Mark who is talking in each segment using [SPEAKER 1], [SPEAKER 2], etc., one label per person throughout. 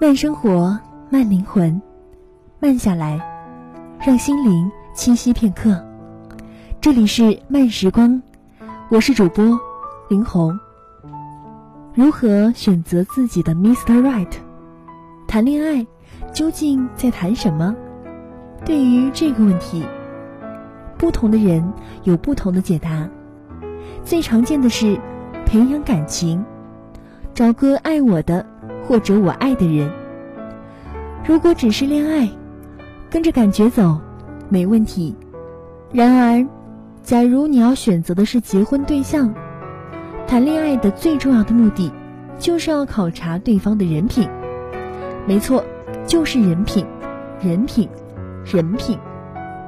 [SPEAKER 1] 慢生活，慢灵魂，慢下来，让心灵栖息片刻。这里是慢时光，我是主播林红。如何选择自己的 Mr. Right？谈恋爱究竟在谈什么？对于这个问题，不同的人有不同的解答。最常见的是培养感情，找个爱我的。或者我爱的人，如果只是恋爱，跟着感觉走，没问题。然而，假如你要选择的是结婚对象，谈恋爱的最重要的目的，就是要考察对方的人品。没错，就是人品，人品，人品。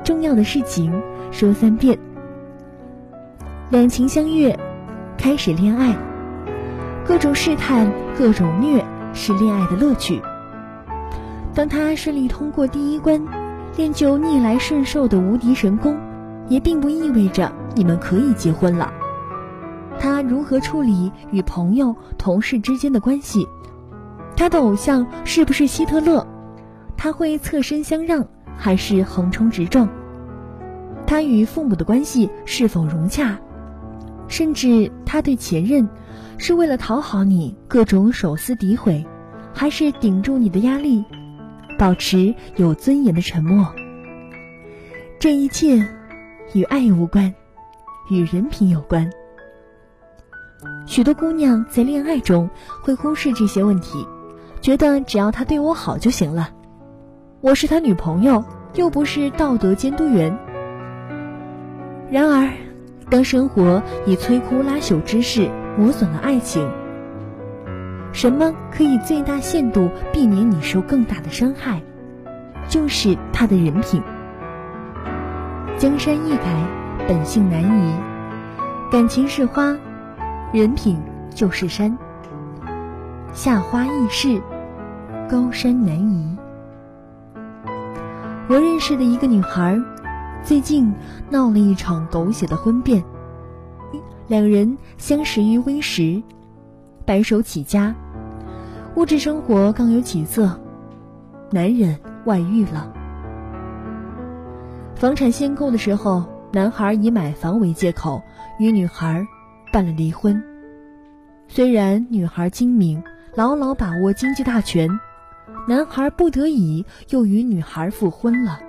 [SPEAKER 1] 重要的事情说三遍。两情相悦，开始恋爱，各种试探，各种虐。是恋爱的乐趣。当他顺利通过第一关，练就逆来顺受的无敌神功，也并不意味着你们可以结婚了。他如何处理与朋友、同事之间的关系？他的偶像是不是希特勒？他会侧身相让还是横冲直撞？他与父母的关系是否融洽？甚至他对前任？是为了讨好你，各种手撕诋毁，还是顶住你的压力，保持有尊严的沉默？这一切与爱无关，与人品有关。许多姑娘在恋爱中会忽视这些问题，觉得只要他对我好就行了。我是他女朋友，又不是道德监督员。然而，当生活以摧枯拉朽之势，磨损了爱情。什么可以最大限度避免你受更大的伤害？就是他的人品。江山易改，本性难移。感情是花，人品就是山。夏花易逝，高山难移。我认识的一个女孩，最近闹了一场狗血的婚变。两人相识于微时，白手起家，物质生活刚有起色，男人外遇了。房产限购的时候，男孩以买房为借口与女孩办了离婚。虽然女孩精明，牢牢把握经济大权，男孩不得已又与女孩复婚了，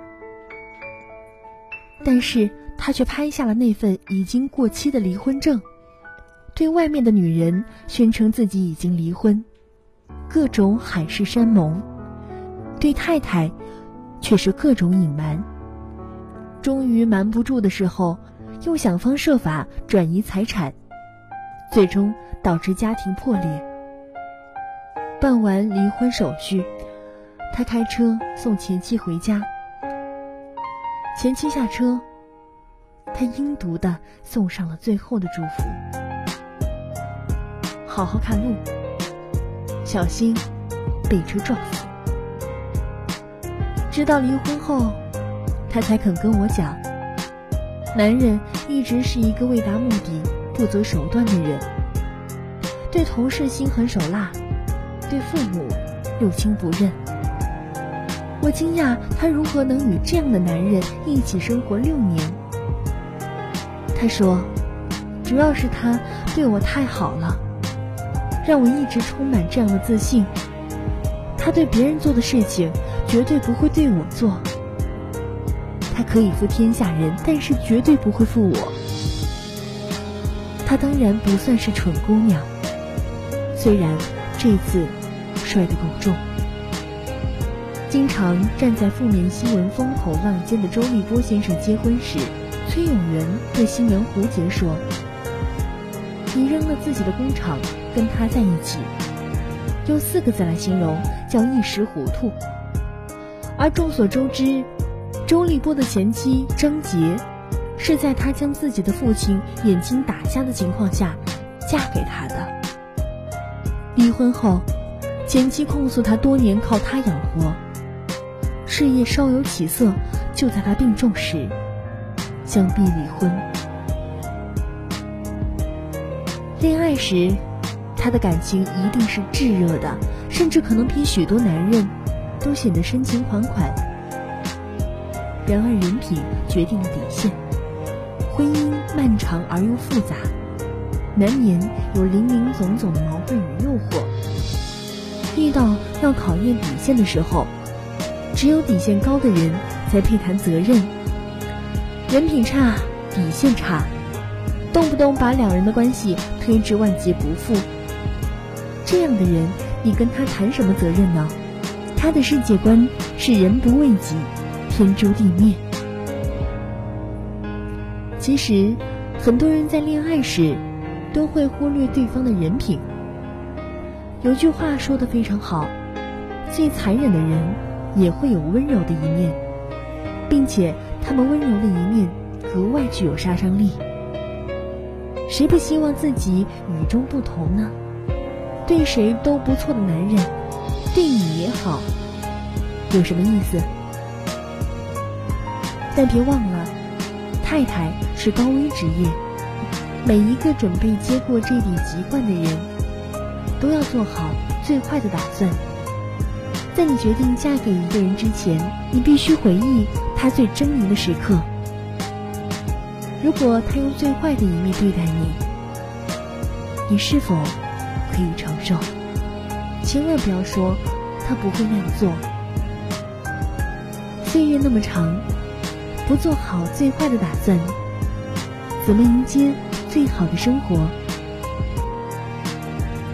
[SPEAKER 1] 但是。他却拍下了那份已经过期的离婚证，对外面的女人宣称自己已经离婚，各种海誓山盟；对太太，却是各种隐瞒。终于瞒不住的时候，又想方设法转移财产，最终导致家庭破裂。办完离婚手续，他开车送前妻回家，前妻下车。他阴毒的送上了最后的祝福：好好看路，小心被车撞死。直到离婚后，他才肯跟我讲，男人一直是一个为达目的不择手段的人，对同事心狠手辣，对父母六亲不认。我惊讶他如何能与这样的男人一起生活六年。他说：“主要是他对我太好了，让我一直充满这样的自信。他对别人做的事情，绝对不会对我做。他可以负天下人，但是绝对不会负我。他当然不算是蠢姑娘，虽然这次摔得够重。经常站在负面新闻风口浪尖的周立波先生结婚时。”崔永元对新娘胡杰说：“你扔了自己的工厂，跟他在一起，用四个字来形容，叫一时糊涂。”而众所周知，周立波的前妻张杰，是在他将自己的父亲眼睛打瞎的情况下，嫁给他的。离婚后，前妻控诉他多年靠他养活，事业稍有起色，就在他病重时。相逼离婚。恋爱时，他的感情一定是炙热的，甚至可能比许多男人都显得深情款款。然而，人品决定了底线。婚姻漫长而又复杂，难免有林林总总的矛盾与诱惑。遇到要考验底线的时候，只有底线高的人才配谈责任。人品差，底线差，动不动把两人的关系推至万劫不复。这样的人，你跟他谈什么责任呢？他的世界观是人不为己，天诛地灭。其实，很多人在恋爱时都会忽略对方的人品。有句话说的非常好：最残忍的人也会有温柔的一面，并且他们温柔的一面格外具有杀伤力。谁不希望自己与众不同呢？对谁都不错的男人，对你也好，有什么意思？但别忘了，太太是高危职业，每一个准备接过这顶籍贯的人，都要做好最坏的打算。在你决定嫁给一个人之前，你必须回忆他最狰狞的时刻。如果他用最坏的一面对待你，你是否？可以承受，千万不要说他不会那样做。岁月那么长，不做好最坏的打算，怎么迎接最好的生活？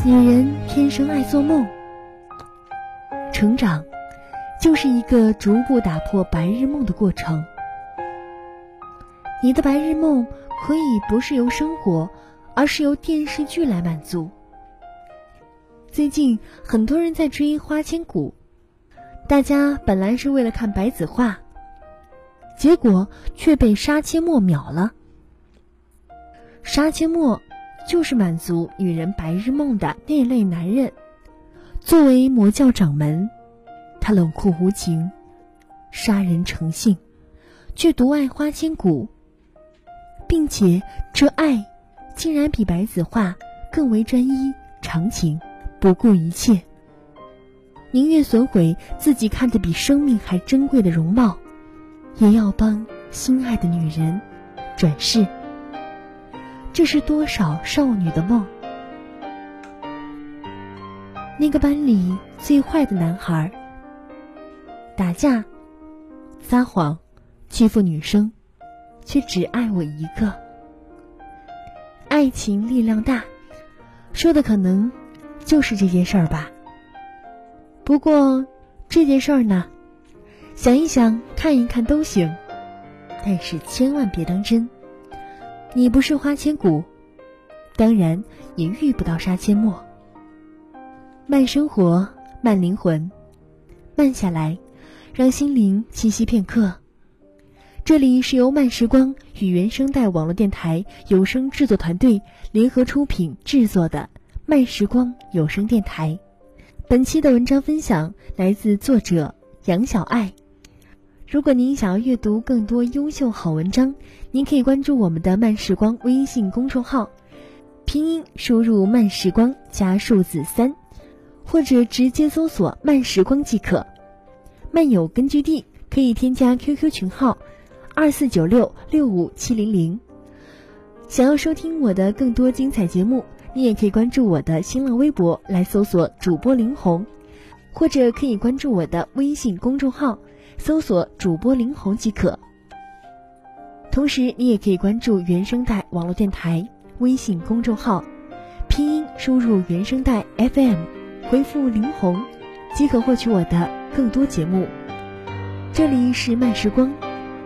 [SPEAKER 1] 女人天生爱做梦，成长就是一个逐步打破白日梦的过程。你的白日梦可以不是由生活，而是由电视剧来满足。最近很多人在追《花千骨》，大家本来是为了看白子画，结果却被杀阡陌秒了。杀阡陌就是满足女人白日梦的那类男人。作为魔教掌门，他冷酷无情，杀人成性，却独爱花千骨，并且这爱竟然比白子画更为专一长情。不顾一切，宁愿损毁自己看得比生命还珍贵的容貌，也要帮心爱的女人转世。这是多少少女的梦？那个班里最坏的男孩，打架、撒谎、欺负女生，却只爱我一个。爱情力量大，说的可能。就是这件事儿吧。不过，这件事儿呢，想一想、看一看都行，但是千万别当真。你不是花千骨，当然也遇不到杀阡陌。慢生活，慢灵魂，慢下来，让心灵栖息片刻。这里是由慢时光与原声带网络电台有声制作团队联合出品制作的。慢时光有声电台，本期的文章分享来自作者杨小爱。如果您想要阅读更多优秀好文章，您可以关注我们的慢时光微信公众号，拼音输入“慢时光”加数字三，或者直接搜索“慢时光”即可。漫友根据地可以添加 QQ 群号二四九六六五七零零。想要收听我的更多精彩节目。你也可以关注我的新浪微博来搜索主播林红，或者可以关注我的微信公众号，搜索主播林红即可。同时，你也可以关注原声带网络电台微信公众号，拼音输入原声带 FM，回复林红，即可获取我的更多节目。这里是慢时光，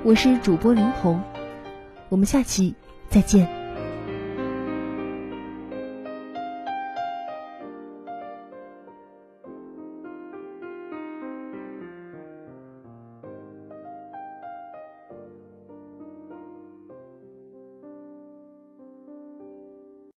[SPEAKER 1] 我是主播林红，我们下期再见。